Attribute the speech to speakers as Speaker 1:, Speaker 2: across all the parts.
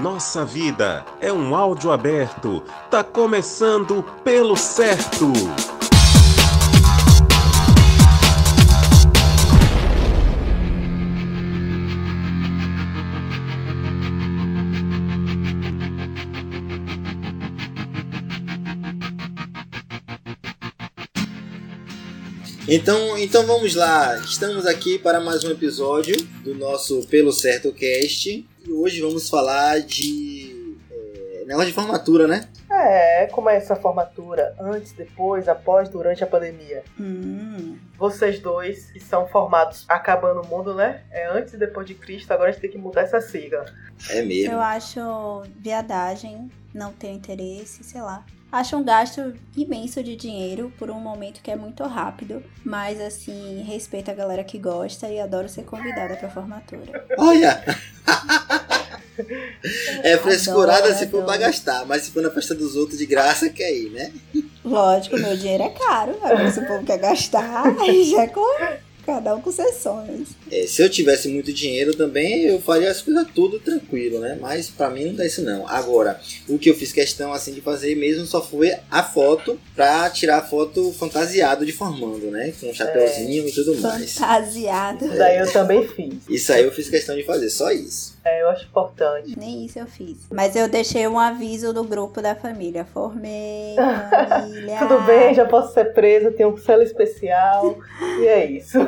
Speaker 1: Nossa vida é um áudio aberto. Tá começando pelo certo.
Speaker 2: Então, então vamos lá. Estamos aqui para mais um episódio do nosso Pelo Certo Cast. E hoje vamos falar de é, negócio de formatura, né?
Speaker 3: É, como é essa formatura? Antes, depois, após, durante a pandemia?
Speaker 4: Hum.
Speaker 3: Vocês dois, que são formados acabando o mundo, né? É antes e depois de Cristo, agora a gente tem que mudar essa sigla.
Speaker 2: É mesmo.
Speaker 4: Eu acho viadagem, não tenho interesse, sei lá. Acho um gasto imenso de dinheiro por um momento que é muito rápido, mas assim, respeito a galera que gosta e adoro ser convidada pra formatura.
Speaker 2: Olha! é frescurada
Speaker 4: Adoro,
Speaker 2: se for pra gastar, mas se for na festa dos outros de graça, quer ir, né?
Speaker 4: Lógico, meu dinheiro é caro. Agora, se o povo quer gastar, aí já é cada um com seus sonhos.
Speaker 2: É, se eu tivesse muito dinheiro também, eu faria as coisas tudo tranquilo, né? Mas pra mim não dá isso não. Agora, o que eu fiz questão assim de fazer mesmo só foi a foto pra tirar a foto fantasiado de formando, né? Com um chapeuzinho e tudo mais.
Speaker 4: Fantasiado.
Speaker 3: Isso daí eu também fiz.
Speaker 2: Isso aí eu fiz questão de fazer, só isso.
Speaker 3: É, eu acho importante.
Speaker 4: Nem isso eu fiz. Mas eu deixei um aviso no grupo da família. Formei, família.
Speaker 3: Tudo bem, já posso ser presa, tenho um selo especial. e é isso.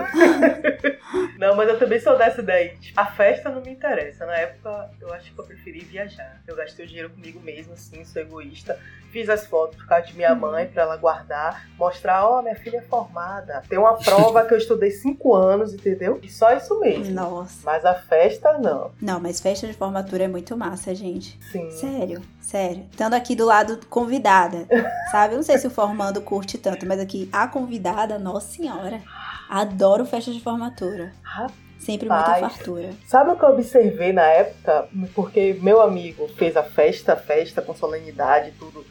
Speaker 3: não, mas eu também sou dessa ideia. A festa não me interessa. Na época, eu acho que eu preferi viajar. Eu gastei o dinheiro comigo mesmo, assim, sou egoísta. Fiz as fotos por causa de minha mãe, pra ela guardar. Mostrar, ó, minha filha é formada. Tem uma prova que eu estudei cinco anos, entendeu? E só isso mesmo.
Speaker 4: Nossa.
Speaker 3: Mas a festa, não.
Speaker 4: Não, mas festa de formatura é muito massa, gente.
Speaker 3: Sim.
Speaker 4: Sério, sério. Estando aqui do lado convidada, sabe? Eu não sei se o formando curte tanto, mas aqui a convidada, nossa senhora. Adoro festa de formatura.
Speaker 3: Rapaz.
Speaker 4: Sempre muita fartura.
Speaker 3: Sabe o que eu observei na época? Porque meu amigo fez a festa, festa com solenidade, tudo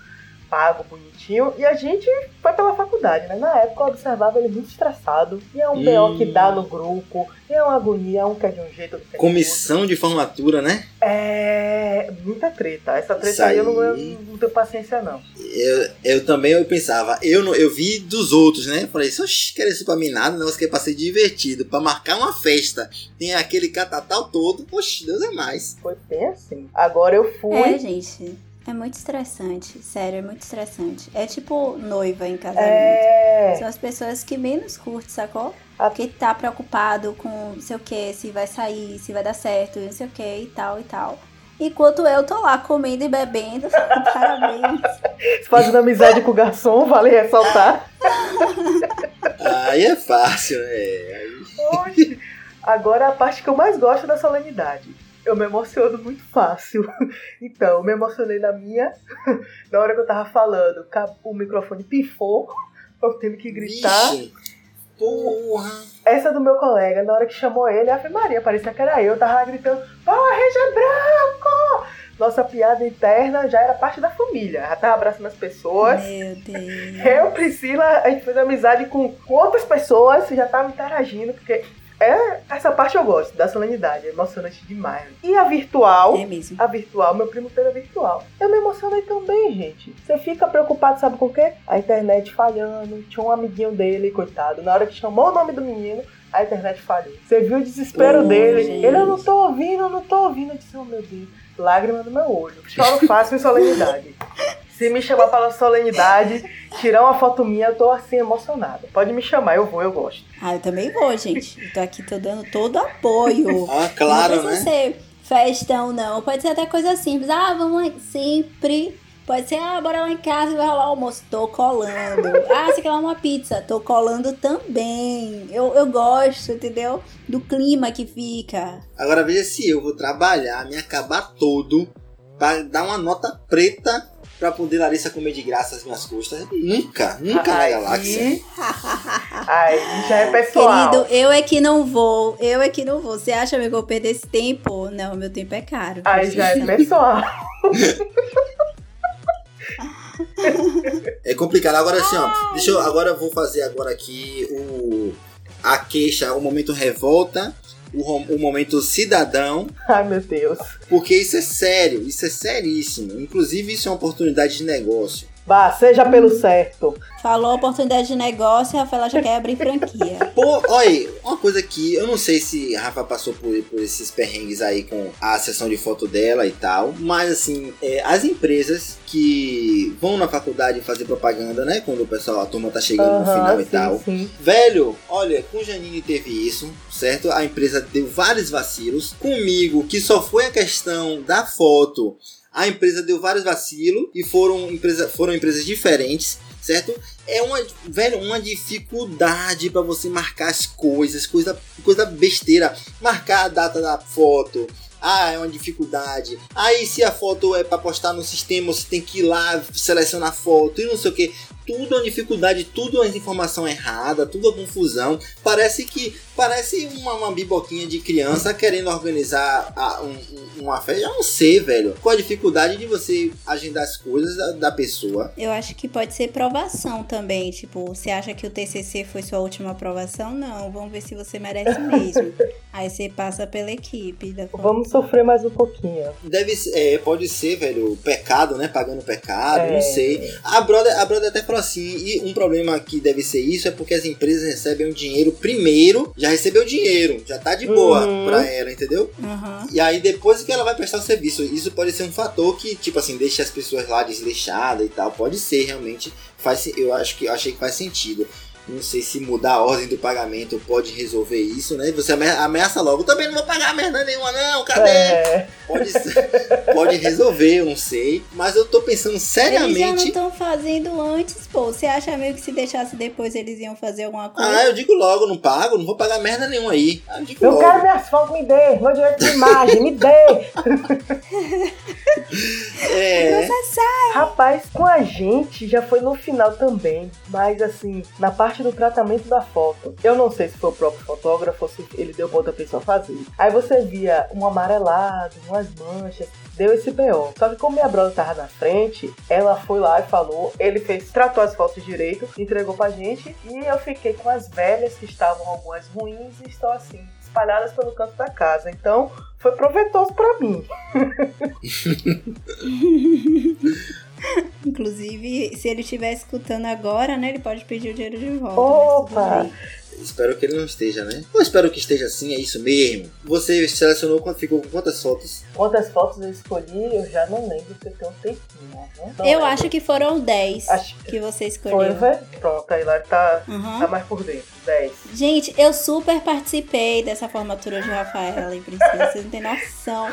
Speaker 3: pago, bonitinho, e a gente foi pela faculdade, né? Na época eu observava ele muito estressado, e é um B.O. que dá no grupo, e é uma agonia, um que é de um jeito, é de
Speaker 2: Comissão de formatura, né?
Speaker 3: É muita treta. Essa treta
Speaker 2: Isso
Speaker 3: aí eu não, eu não tenho paciência, não.
Speaker 2: Eu, eu também eu pensava, eu, não, eu vi dos outros, né? Falei, isso oxe, quero isso pra mim nada, negócio que é pra ser divertido, pra marcar uma festa. Tem aquele catatal todo, oxe, Deus é mais.
Speaker 3: Foi bem assim. Agora eu fui.
Speaker 4: É, gente. É muito estressante. Sério, é muito estressante. É tipo noiva em casamento.
Speaker 3: É.
Speaker 4: São as pessoas que menos curtem, sacou?
Speaker 3: A-
Speaker 4: Porque tá preocupado com não sei o que, se vai sair, se vai dar certo, não sei o que e tal e tal. Enquanto eu tô lá comendo e bebendo, parabéns.
Speaker 3: Fazendo amizade com o garçom, vale ressaltar.
Speaker 2: Aí é fácil, né? Aí-
Speaker 3: Oxe. Agora a parte que eu mais gosto da solenidade. Eu me emociono muito fácil. Então, eu me emocionei na minha. Na hora que eu tava falando, o microfone pifou. Eu tendo que gritar.
Speaker 2: Vixe, porra.
Speaker 3: Essa do meu colega, na hora que chamou ele, Ave Maria, parecia que era eu. Eu tava gritando, Power Ranger branco! Nossa piada interna já era parte da família. Já tava abraçando as pessoas.
Speaker 4: Meu Deus.
Speaker 3: Eu, Priscila, a gente fez amizade com, com outras pessoas, já tava interagindo, porque é, essa parte eu gosto, da solenidade, é emocionante demais. E a virtual,
Speaker 4: É mesmo.
Speaker 3: a virtual, meu primo teve a virtual. Eu me emocionei também, gente. Você fica preocupado, sabe com o quê? A internet falhando, tinha um amiguinho dele, coitado, na hora que chamou o nome do menino, a internet falhou. Você viu o desespero
Speaker 4: Oh,
Speaker 3: dele,
Speaker 4: gente.
Speaker 3: ele, eu não tô ouvindo, eu não tô ouvindo. Eu disse, oh meu Deus, lágrima no meu olho. Choro fácil em solenidade. Se me chamar para solenidade, tirar uma foto minha, eu tô assim emocionada. Pode me chamar, eu vou, eu gosto.
Speaker 4: Ah, eu também vou, gente. Eu tô aqui, tô dando todo apoio.
Speaker 2: Ah, claro,
Speaker 4: não precisa
Speaker 2: né?
Speaker 4: ser festão, não. Pode ser até coisa simples. Ah, vamos lá sempre. Pode ser, ah, bora lá em casa e vai rolar almoço. Tô colando. Ah, você quer lá uma pizza? Tô colando também. Eu, eu gosto, entendeu? Do clima que fica.
Speaker 2: Agora veja se eu vou trabalhar, me acabar todo, pra dar uma nota preta pra poder Larissa comer de graça as minhas custas. Nunca, nunca na galáxia.
Speaker 3: Aí já é pessoal.
Speaker 4: Querido, eu é que não vou. Eu é que não vou. Você acha que eu vou perder esse tempo? Não, meu tempo é caro.
Speaker 3: Aí já é pessoal.
Speaker 2: É complicado. Agora assim, ó. Deixa eu. Agora eu vou fazer agora aqui o. A queixa, o momento revolta o, o momento cidadão,
Speaker 3: Ai, meu Deus.
Speaker 2: porque isso é sério, isso é seríssimo. Inclusive, isso é uma oportunidade de negócio.
Speaker 3: Vá, seja pelo certo.
Speaker 4: Falou oportunidade de negócio, a Rafaela já quer abrir franquia.
Speaker 2: Pô, olha, uma coisa que eu não sei se a Rafa passou por, por esses perrengues aí com a sessão de foto dela e tal, mas assim, é, as empresas que vão na faculdade fazer propaganda, né? Quando o pessoal, a turma tá chegando no final
Speaker 3: Aham,
Speaker 2: e tal.
Speaker 3: sim, sim.
Speaker 2: Velho, olha, com Janine teve isso, certo? A empresa deu vários vacilos. Comigo, que só foi a questão da foto, a empresa deu vários vacilos e foram, empresa, foram empresas diferentes, certo? É uma, velho, uma dificuldade pra você marcar as coisas, coisa, coisa besteira. Marcar a data da foto. Ah, é uma dificuldade. Aí se a foto é pra postar no sistema, você tem que ir lá selecionar a foto e não sei o que tudo é uma dificuldade, tudo é informação errada, tudo é confusão. Parece que parece uma, uma biboquinha de criança querendo organizar a- um- um- uma festa. Eu não sei, velho. Qual a dificuldade de você agendar as coisas da, da pessoa?
Speaker 4: Eu acho que pode ser provação também. Tipo, você acha que o TCC foi sua última aprovação? Não, vamos ver se você merece mesmo. Aí você passa pela equipe. Da...
Speaker 3: Vamos sofrer mais um pouquinho.
Speaker 2: Deve ser, é, pode ser, velho, pecado, né? Pagando pecado,
Speaker 3: É.
Speaker 2: não sei. A brother, a brother até falou assim, e um problema que deve ser isso é porque as empresas recebem o dinheiro primeiro, já recebeu o dinheiro, já tá de boa
Speaker 3: Uhum.
Speaker 2: pra ela, entendeu?
Speaker 4: Aham.
Speaker 2: E aí depois que ela vai prestar o serviço, isso pode ser um fator que, tipo assim, deixa as pessoas lá desleixadas e tal. Pode ser, realmente. Faz, eu acho que eu achei que faz sentido. Não sei se mudar a ordem do pagamento pode resolver isso, né? Você ame- ameaça logo, também não vou pagar merda nenhuma, não, cadê?
Speaker 3: É,
Speaker 2: Pode, pode resolver, eu não sei. Mas eu tô pensando
Speaker 4: Eles já não
Speaker 2: seriamente.
Speaker 4: estão fazendo antes, pô. Você acha meio que se deixasse depois eles iam fazer alguma coisa?
Speaker 2: Ah, eu digo logo, não pago, não vou pagar merda nenhuma aí. Ah, eu digo
Speaker 3: eu
Speaker 2: logo.
Speaker 3: quero minhas fotos, me dê. Meu direito de imagem, me dê.
Speaker 2: É,
Speaker 3: Rapaz, com a gente já foi no final também. Mas assim, na parte do tratamento da foto. Eu não sei se foi o próprio fotógrafo ou se ele deu pra outra pessoa fazer. Aí você via um amarelado, umas manchas. Deu esse BO. Só que como minha brother tava na frente, ela foi lá e falou. Ele fez, tratou as fotos direito, entregou pra gente. E eu fiquei com as velhas, que estavam algumas ruins e estão assim, espalhadas pelo canto da casa. Então, foi proveitoso pra mim.
Speaker 4: Inclusive, se ele estiver escutando agora, né? Ele pode pedir o dinheiro de volta.
Speaker 3: Opa!
Speaker 4: tudo bem.
Speaker 2: espero que ele não esteja, né? Eu espero que esteja assim, é isso mesmo. Você selecionou, quanto- ficou com quantas fotos?
Speaker 3: Quantas fotos eu escolhi, eu já não lembro porque tem um tempinho. Né? Não
Speaker 4: Eu
Speaker 3: lembro.
Speaker 4: acho que foram 10
Speaker 3: Acho
Speaker 4: que você
Speaker 3: Foi,
Speaker 4: escolheu.
Speaker 3: velho? Pronto, aí lá tá,
Speaker 4: Uhum.
Speaker 3: tá mais por dentro. 10.
Speaker 4: Gente, eu super participei dessa formatura de Rafaela e Priscila, vocês não têm noção.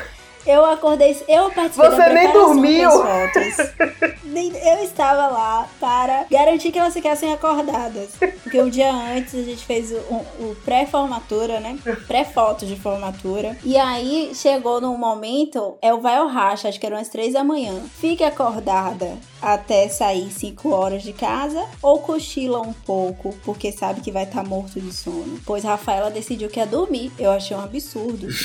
Speaker 4: Eu acordei, eu participei
Speaker 3: Você
Speaker 4: da
Speaker 3: nem dormiu.
Speaker 4: Eu estava lá para garantir que elas ficassem acordadas. Porque um dia antes a gente fez o, o pré-formatura, né? Pré-foto de formatura. E aí chegou num momento, é o vai ao racha, acho que eram as três da manhã. Fique acordada até sair 5 horas de casa ou cochila um pouco, porque sabe que vai estar morto de sono. Pois Rafaela decidiu que ia dormir. Eu achei um absurdo.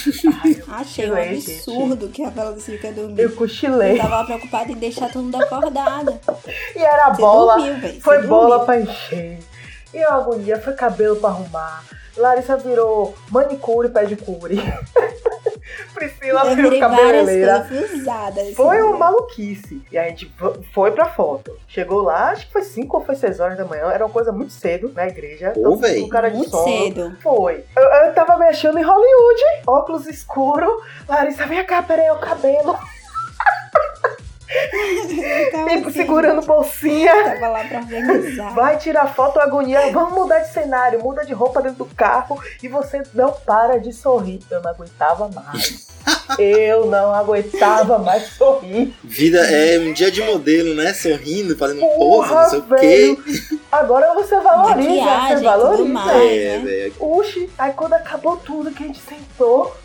Speaker 4: Achei um
Speaker 3: cochilei,
Speaker 4: absurdo que a Rafaela decidiu que ia dormir.
Speaker 3: Eu
Speaker 4: Eu
Speaker 3: cochilei.
Speaker 4: tava preocupada em deixar todo mundo acordada.
Speaker 3: E era
Speaker 4: Você
Speaker 3: bola.
Speaker 4: dormiu.
Speaker 3: Foi
Speaker 4: Você
Speaker 3: bola
Speaker 4: dormiu.
Speaker 3: pra encher. E a agonia foi cabelo pra arrumar. Larissa virou manicure e pedicure. Priscila
Speaker 4: Eu
Speaker 3: virou cabeleireira.
Speaker 4: coisas fui usada. esse
Speaker 3: Foi
Speaker 4: dia.
Speaker 3: uma maluquice. E a gente v- foi pra foto. Chegou lá, acho que foi 5 ou foi 6 horas da manhã. Era uma coisa muito cedo na igreja.
Speaker 2: Pô, véi.
Speaker 3: com cara de
Speaker 4: Muito
Speaker 3: sono.
Speaker 4: cedo.
Speaker 3: Foi. Eu, eu tava me achando em Hollywood. Óculos escuro. Larissa, vem cá, peraí, o cabelo.
Speaker 4: Eu tava
Speaker 3: E
Speaker 4: assim,
Speaker 3: segurando bolsinha.
Speaker 4: Tava lá pra organizar.
Speaker 3: Vai tirar foto, agonia. Vamos mudar de cenário. Muda de roupa dentro do carro. E você não para de sorrir. Eu não aguentava mais. Eu não aguentava mais sorrir.
Speaker 2: Vida é um dia de modelo, né? Sorrindo, fazendo pose,
Speaker 3: Porra,
Speaker 2: não sei o quê.
Speaker 3: velho. Agora você valoriza.
Speaker 4: Maquiagem,
Speaker 3: Você valoriza.
Speaker 4: mais.
Speaker 2: É,
Speaker 4: né?
Speaker 2: velho.
Speaker 3: Uxi, aí quando acabou tudo que a gente sentou,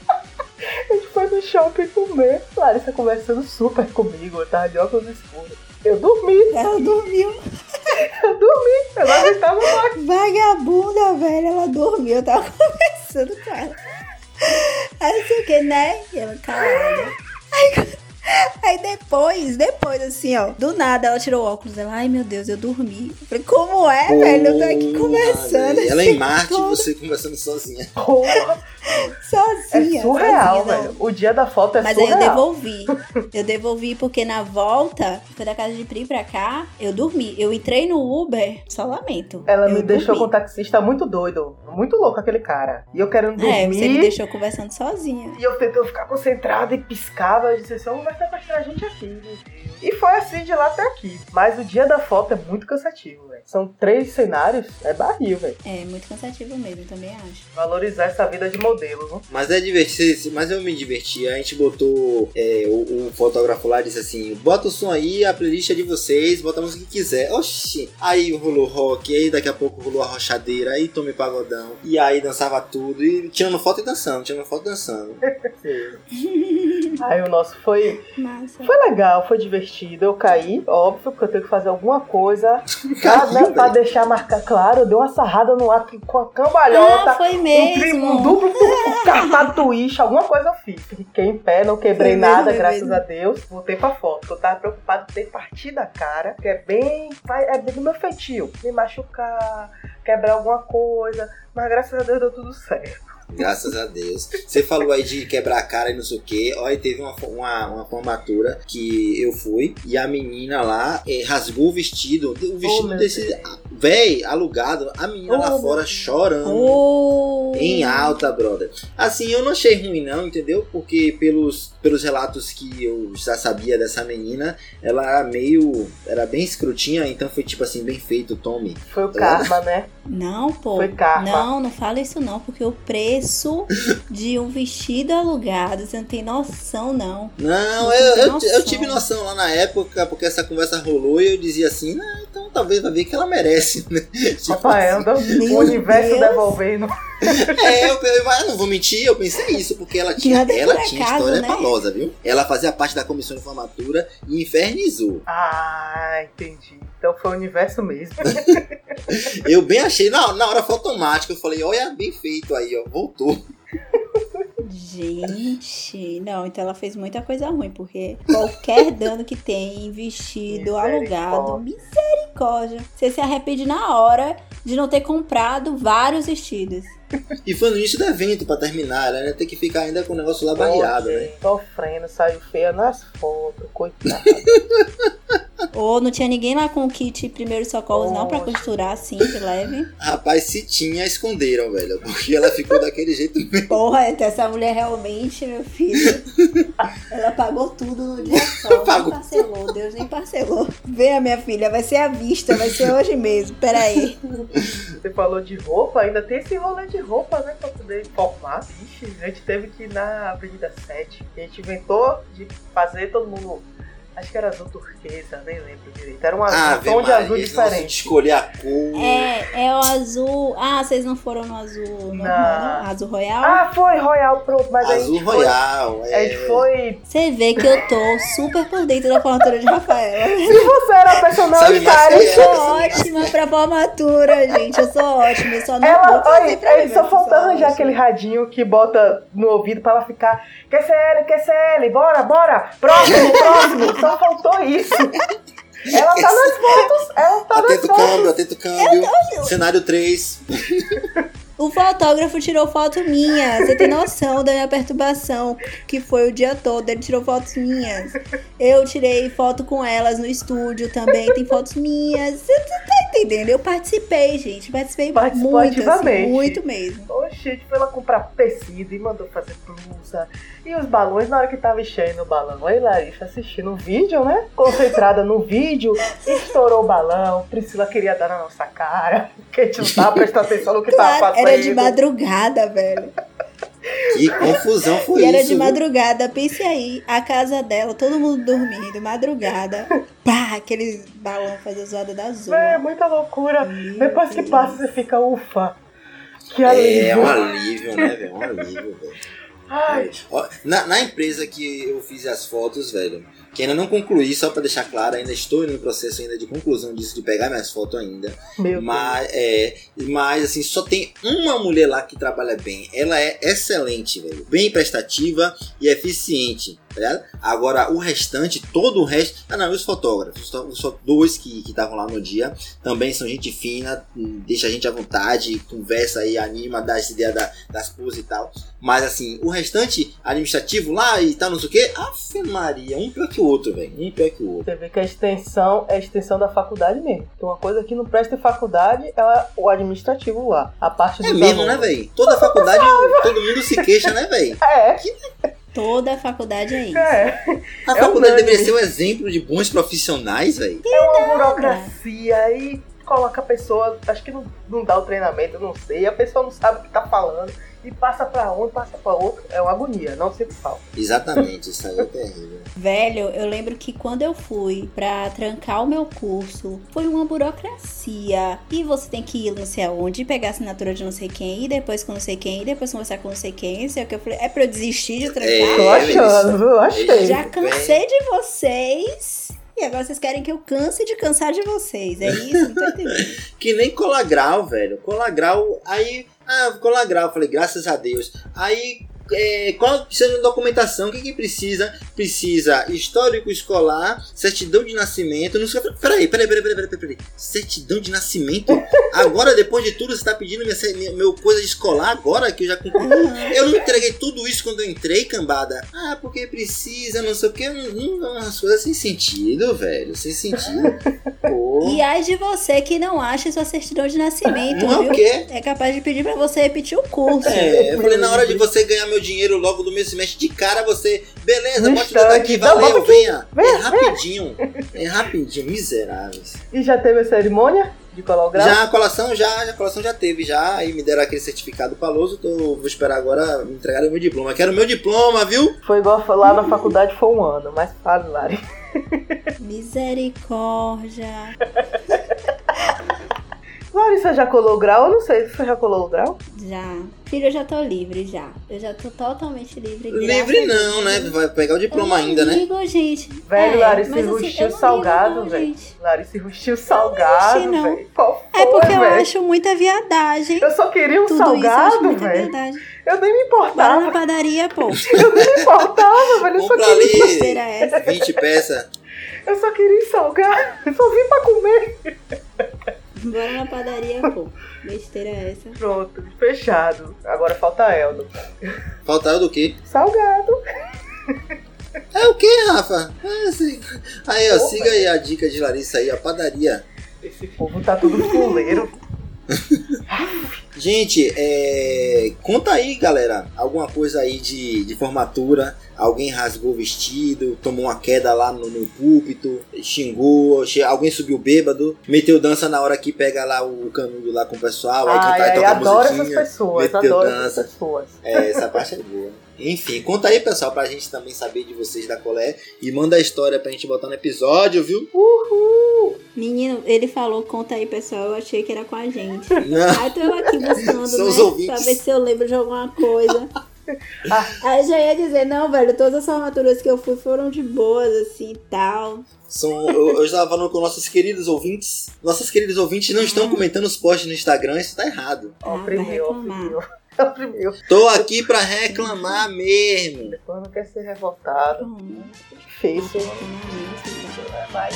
Speaker 3: a gente foi no shopping comer. Larissa conversando super comigo, eu tava de óculos escuros. Eu dormi,
Speaker 4: Ela dormiu.
Speaker 3: eu dormi, eu não aguentava mais.
Speaker 4: Vagabunda, velho. Ela dormiu. Eu tava conversando com ela. Aí não sei o que, né? E ela calada. Aí, aí depois, depois, assim, ó. Do nada, ela tirou o óculos. Ela, ai meu Deus, eu dormi. Eu falei, como é, velho? Eu tô aqui conversando.
Speaker 2: velho. Ela
Speaker 4: assim,
Speaker 2: em Marte,
Speaker 4: todo-
Speaker 2: você conversando sozinha.
Speaker 4: Sozinha.
Speaker 3: É surreal,
Speaker 4: sozinha, não.
Speaker 3: velho. O dia da foto é
Speaker 4: Mas aí eu
Speaker 3: surreal.
Speaker 4: devolvi. Eu devolvi porque na volta, foi da casa de Pri pra cá, eu dormi. Eu entrei no Uber, só lamento.
Speaker 3: Ela
Speaker 4: eu
Speaker 3: me deixou com o
Speaker 4: dormi.
Speaker 3: taxista muito doido. Muito louco aquele cara. E eu querendo dormir.
Speaker 4: É, você me deixou conversando sozinha.
Speaker 3: E eu tentando ficar concentrada e piscava. Eu disse assim, "Ô, vai estar pra tirar a gente Deus. E foi assim de lá até aqui. Mas o dia da foto é muito cansativo, velho. São três cenários, é barril, velho.
Speaker 4: É, muito cansativo mesmo, também acho.
Speaker 3: Valorizar essa vida de modelo, viu?
Speaker 2: Mas é divertido, mas eu me diverti. A gente botou é, o, o fotógrafo lá disse assim: bota o som aí, a playlist é de vocês, bota a música que quiser. Oxi! Aí rolou rock, aí daqui a pouco rolou a rochadeira, aí tomei pagodão. E aí dançava tudo, e tirando foto e dançando, tirando foto e dançando.
Speaker 3: Aí o nosso foi,
Speaker 4: Massa.
Speaker 3: foi legal, foi divertido. Eu caí, óbvio, porque eu tenho que fazer alguma coisa. Pra, né, pra deixar marcar claro, eu dei uma sarrada no ar com a cambalhota.
Speaker 4: Ah, foi
Speaker 3: Um,
Speaker 4: mesmo.
Speaker 3: um duplo um cartado twist, alguma coisa eu fiz. Fiquei em pé, não quebrei
Speaker 4: Foi mesmo,
Speaker 3: nada,
Speaker 4: foi
Speaker 3: graças
Speaker 4: mesmo.
Speaker 3: a Deus. Voltei pra foto, porque eu tava preocupado em ter partido a cara, que é bem. É bem do meu feitio. Me machucar, quebrar alguma coisa. Mas graças a Deus deu tudo certo.
Speaker 2: Graças a Deus. Você falou aí de quebrar a cara e não sei o que. Olha, teve uma, uma, uma formatura que eu fui e a menina lá eh, rasgou o vestido. O vestido
Speaker 3: meu
Speaker 2: desse. Véi, alugado. A menina
Speaker 3: Oh,
Speaker 2: lá fora chorando.
Speaker 4: Oh.
Speaker 2: Em alta, brother. Assim, eu não achei ruim, não, entendeu? Porque pelos, pelos relatos que eu já sabia dessa menina, ela era meio. Era bem escrotinha, então foi tipo assim, bem feito, Tommy.
Speaker 3: Foi o karma, né?
Speaker 4: Não, pô.
Speaker 3: Foi karma.
Speaker 4: Não, não fala isso não, porque o preço de um vestido alugado, você não tem noção, não.
Speaker 2: Não,
Speaker 4: Não
Speaker 2: eu, eu,
Speaker 4: noção.
Speaker 2: eu tive noção lá na época, porque essa conversa rolou e eu dizia assim, então talvez vai ver que ela merece, né? Tipo
Speaker 3: Rafael, anda
Speaker 4: Meu
Speaker 3: o universo
Speaker 4: Deus.
Speaker 3: devolvendo.
Speaker 2: É, eu, eu, não vou mentir, eu pensei isso, porque ela tinha, ela
Speaker 4: por
Speaker 2: tinha
Speaker 4: acaso,
Speaker 2: história
Speaker 4: né?
Speaker 2: palosa, viu? Ela fazia parte da comissão de formatura e infernizou.
Speaker 3: Ah, entendi. Então foi o universo mesmo.
Speaker 2: Eu bem achei, na, na hora foi automático, eu falei, olha, bem feito aí, ó, voltou.
Speaker 4: Gente, não, então ela fez muita coisa ruim, porque qualquer dano que tem em vestido alugado, misericórdia. Você se arrepende na hora de não ter comprado vários vestidos.
Speaker 2: E foi no início do evento, pra terminar, ela ia ter que ficar ainda com o negócio lá barreado, né?
Speaker 3: Sofrendo, saiu feia nas fotos, coitada.
Speaker 4: Ou não tinha ninguém lá com o kit primeiros socorros, não, pra costurar assim, que leve.
Speaker 2: Rapaz, se tinha, esconderam, velho, porque ela ficou daquele jeito mesmo.
Speaker 4: Porra, essa mulher realmente, meu filho, ela pagou tudo no dia só.
Speaker 2: Pagou.
Speaker 4: Nem parcelou, Deus nem parcelou. Venha, minha filha, vai ser à vista, vai ser hoje mesmo. Peraí.
Speaker 3: Você falou de roupa, ainda tem esse rolê de roupa, né? Pra poder informar. Ixi, a gente teve que ir na Avenida 7. A gente inventou de fazer todo mundo. Acho que era azul turquesa, nem lembro direito. Era um azul,
Speaker 2: Ah,
Speaker 3: tom de azul
Speaker 2: de
Speaker 3: diferente.
Speaker 2: escolher a cor.
Speaker 4: É, é o azul. Ah, vocês não foram no azul normal, não?
Speaker 3: Não.
Speaker 4: Azul Royal?
Speaker 3: Ah, foi Royal, pronto, mas a
Speaker 2: Azul
Speaker 3: gente foi.
Speaker 2: Royal,
Speaker 3: A
Speaker 2: é.
Speaker 3: gente foi.
Speaker 4: Você vê que eu tô super por dentro da formatura de Rafaela.
Speaker 3: Se você era personagem, cara,
Speaker 4: Eu
Speaker 2: É,
Speaker 4: sou ótima pra formatura, gente. Eu sou ótima. Eu só não
Speaker 3: Ela,
Speaker 4: vou fazer
Speaker 3: olha,
Speaker 4: pra mim,
Speaker 3: só falta
Speaker 4: sou
Speaker 3: arranjar
Speaker 4: ótima.
Speaker 3: aquele radinho que bota no ouvido pra ela ficar QCL, QCL, bora, bora, próximo, próximo. Só faltou isso. Ela tá nas fotos, ela tá nas
Speaker 2: Atento
Speaker 3: fotos.
Speaker 2: câmbio, atento câmbio. Cenário 3.
Speaker 4: O fotógrafo tirou foto minha. Você tem noção da minha perturbação, que foi o dia todo. Ele tirou fotos minhas. Eu tirei foto com elas no estúdio também. Tem fotos minhas. Você tá entendendo? Eu participei, gente. Participei muito, assim, muito mesmo.
Speaker 3: Oxe, a gente foi lá comprar tecido e mandou fazer blusa. E os balões, na hora que tava enchendo o balão, aí Larissa assistindo o vídeo, né? Concentrada no vídeo, estourou o balão. Priscila queria dar na nossa cara, porque a gente não tava prestando atenção no que tava
Speaker 4: Claro,
Speaker 3: fazendo.
Speaker 4: era de madrugada, velho.
Speaker 2: Que confusão foi
Speaker 4: E era
Speaker 2: isso.
Speaker 4: de
Speaker 2: viu?
Speaker 4: madrugada, pense aí, a casa dela, todo mundo dormindo, madrugada. Pá, aquele balão fazia zoada da
Speaker 3: É
Speaker 4: zona.
Speaker 3: muita loucura.
Speaker 4: Meu
Speaker 3: Depois que
Speaker 4: Deus.
Speaker 3: passa, você fica, ufa. Que
Speaker 2: É,
Speaker 3: alívio.
Speaker 2: um alívio, né, velho? Um alívio, velho.
Speaker 3: Ai,
Speaker 2: Na, na empresa que eu fiz as fotos, velho, que ainda não concluí, só pra deixar claro, ainda estou no processo ainda de conclusão disso, de pegar minhas fotos ainda.
Speaker 3: meu
Speaker 2: Mas, é, mas assim, só tem uma mulher lá que trabalha bem. Ela é excelente, velho. Bem prestativa e eficiente. Tá ligado? Agora, o restante, todo o resto. Ah, não, os fotógrafos. Só, só dois que estavam lá no dia. Também são gente fina, hum, deixa a gente à vontade, conversa aí, anima, dá essa ideia da- das poses e tal. Mas assim, o restante administrativo lá e tal, não sei o que. Afe Maria, um pior que o outro, velho. Um pior que o outro.
Speaker 3: Você vê que a extensão é a extensão da faculdade mesmo. Então, uma coisa que não presta em faculdade é o administrativo lá. A parte
Speaker 2: É
Speaker 3: dos
Speaker 2: mesmo, né, velho? Toda faculdade, todo mundo se queixa, né, velho?
Speaker 3: É,
Speaker 4: Toda a faculdade é isso.
Speaker 3: é.
Speaker 2: A
Speaker 3: É
Speaker 2: faculdade deveria ser um exemplo de bons profissionais, velho.
Speaker 3: É uma burocracia aí coloca a pessoa, acho que não, não dá o treinamento, eu não sei, a pessoa não sabe o que tá falando e passa pra um, passa pra outro, é uma agonia, não sei o que fala.
Speaker 2: Exatamente, isso aí é terrível.
Speaker 4: Velho, eu lembro que quando eu fui pra trancar o meu curso, foi uma burocracia. E você tem que ir não sei aonde, pegar a assinatura de não sei quem, e depois com não sei quem, e depois conversar com não sei quem, não sei o que. Eu falei, é pra eu desistir de trancar?
Speaker 2: É,
Speaker 3: Tô achando, viu? Achei.
Speaker 4: Já cansei de vocês. E agora vocês querem que eu canse de cansar de vocês. É isso? Não tô entendendo.
Speaker 2: Que nem colagral, velho. Colagral, aí. Ah, colagral, falei, graças a Deus. Aí. É, qual precisa de documentação? O que, que precisa? Precisa histórico escolar, certidão de nascimento. Não sei, peraí, peraí, peraí, peraí, peraí, peraí. Certidão de nascimento? Agora, depois de tudo, você tá pedindo minha, minha- meu coisa escolar agora que eu já concluí? Eu não entreguei tudo isso quando eu entrei, cambada. Ah, porque precisa, não sei o que. Umas coisas sem sentido, velho. Sem sentido. Pô.
Speaker 4: E ai de você que não acha sua certidão de nascimento,
Speaker 2: Não é o
Speaker 4: viu?
Speaker 2: quê?
Speaker 4: É capaz de pedir pra você repetir o curso.
Speaker 2: É, eu falei, na hora de você ganhar meu dinheiro logo do meu semestre, de cara você, beleza, pode dar aqui,
Speaker 3: não,
Speaker 2: valeu, venha.
Speaker 3: Vem,
Speaker 2: É rapidinho, é rapidinho, miseráveis.
Speaker 3: E já teve a cerimônia de colar o grau?
Speaker 2: Já a colação já, a colação já teve, já, aí me deram aquele certificado paloso, tô, vou esperar agora me entregar o meu diploma. Quero meu diploma, viu?
Speaker 3: Foi igual lá na faculdade, foi um ano, mas fale, Lari.
Speaker 4: Misericórdia.
Speaker 3: Lari, você já colou o grau? Eu não sei, você já colou o grau?
Speaker 4: Já. Filho, eu já tô livre já. Eu já tô totalmente livre.
Speaker 2: Livre não, né? Vai pegar o
Speaker 4: Eu
Speaker 2: diploma
Speaker 4: não
Speaker 2: ainda, né?
Speaker 4: ligo, gente.
Speaker 3: Velho,
Speaker 4: É,
Speaker 3: Larissa,
Speaker 4: assim,
Speaker 3: rustiu
Speaker 4: eu não
Speaker 3: salgado,
Speaker 4: não,
Speaker 3: velho.
Speaker 4: gente.
Speaker 3: Larissa rustiu salgado,
Speaker 4: não.
Speaker 3: velho. Qual
Speaker 4: É porque
Speaker 3: foi,
Speaker 4: eu
Speaker 3: velho?
Speaker 4: acho muita viadagem.
Speaker 3: Eu só queria um
Speaker 4: Tudo isso eu acho
Speaker 3: salgado,
Speaker 4: muita
Speaker 3: velho. Eu nem me
Speaker 4: Bora na
Speaker 3: importava.
Speaker 4: padaria, pô.
Speaker 3: Eu nem me importava, velho. Eu só queria,
Speaker 4: Besteira
Speaker 2: ali
Speaker 4: é essa.
Speaker 2: 20 peças.
Speaker 3: eu só queria salgado. Eu só vim pra comer.
Speaker 4: Bora na padaria, pô. Besteira é essa.
Speaker 3: Pronto, fechado. Agora falta Eldo.
Speaker 2: Faltava do quê?
Speaker 3: Salgado.
Speaker 2: É o quê, Rafa? É assim. Aí, ó, siga aí a dica de Larissa aí, a padaria.
Speaker 3: Esse povo tá tudo fuleiro.
Speaker 2: Gente, é, conta aí, galera, alguma coisa aí de, de formatura. Alguém rasgou o vestido, tomou uma queda lá no, no púlpito, xingou, alguém subiu bêbado, meteu dança na hora que pega lá o canudo lá com o pessoal, aí
Speaker 3: Ai,
Speaker 2: cantar e
Speaker 3: ai,
Speaker 2: tocar
Speaker 3: adoro essas
Speaker 2: musiquinha.
Speaker 3: pessoas.
Speaker 2: meteu
Speaker 3: Adoro
Speaker 2: dança.
Speaker 3: essas pessoas.
Speaker 2: É, essa parte é boa. Enfim, conta aí, pessoal, pra gente também saber de vocês da colé. E manda a história pra gente botar no episódio, viu?
Speaker 3: Uhul.
Speaker 4: Menino, ele falou, conta aí, pessoal. Eu achei que era com a gente.
Speaker 2: Não.
Speaker 4: Aí tô eu aqui buscando,
Speaker 2: São
Speaker 4: né?
Speaker 2: os ouvintes.
Speaker 4: Pra ver se eu lembro de alguma coisa.
Speaker 3: Ah.
Speaker 4: Aí eu já ia dizer, não, velho, todas as formaturas que eu fui foram de boas, assim, e tal.
Speaker 2: São, eu, eu estava falando com nossos queridos ouvintes. Nossos queridos ouvintes não estão comentando os posts no Instagram, isso tá errado.
Speaker 3: Ó,
Speaker 4: Ah,
Speaker 3: oprimiu, oprimiu. Oprimiu.
Speaker 2: Tô aqui pra reclamar mesmo.
Speaker 3: Depois não quer ser revoltado.
Speaker 4: Hum,
Speaker 3: Difícil. Vai.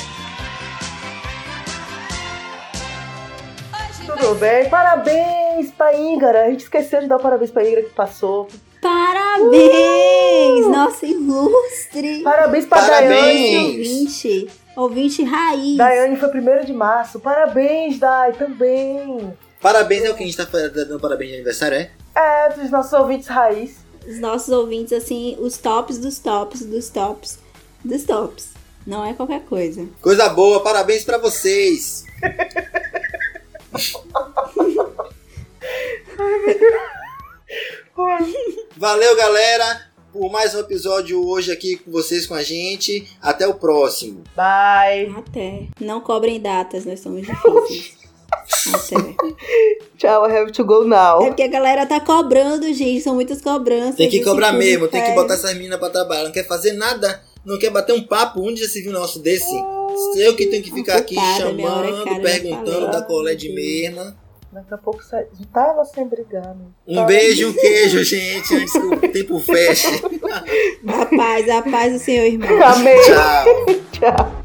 Speaker 3: Tudo bem? Parabéns pra Íngara. A gente esqueceu de dar parabéns pra Íngara que passou.
Speaker 4: Parabéns! Nossa, ilustre!
Speaker 3: Parabéns pra
Speaker 2: Parabéns.
Speaker 3: Daiane.
Speaker 4: Ouvinte, ouvinte raiz.
Speaker 3: Daiane foi 1 de março. Parabéns, Dai, também.
Speaker 2: Parabéns é o que a gente tá dando parabéns de aniversário, é?
Speaker 3: É, dos nossos ouvintes raiz.
Speaker 4: Os nossos ouvintes, assim, os tops dos tops dos tops dos tops. Não é qualquer coisa.
Speaker 2: Coisa boa, parabéns pra vocês. Valeu, galera, por mais um episódio hoje aqui com vocês, com a gente. Até o próximo.
Speaker 3: Bye.
Speaker 4: Até. Não cobrem datas, nós somos difíceis.
Speaker 3: Tchau, I have to go
Speaker 4: É
Speaker 3: now.
Speaker 4: porque a galera tá cobrando, gente. São muitas cobranças.
Speaker 2: Tem que cobrar
Speaker 4: filme,
Speaker 2: mesmo, tem que botar essas meninas pra trabalhar. Não quer fazer nada, não quer bater um papo. Onde já se viu um negócio desse? Eu que tenho que ficar aqui
Speaker 4: é
Speaker 2: chamando,
Speaker 4: cara,
Speaker 2: perguntando da colé de mesma.
Speaker 3: Daqui a pouco sai. Tava sem brigar, né?
Speaker 2: Um beijo, um queijo, gente, antes que o tempo feche.
Speaker 4: A paz, a paz do Senhor, irmão.
Speaker 3: Amém.
Speaker 2: Tchau.
Speaker 3: Tchau.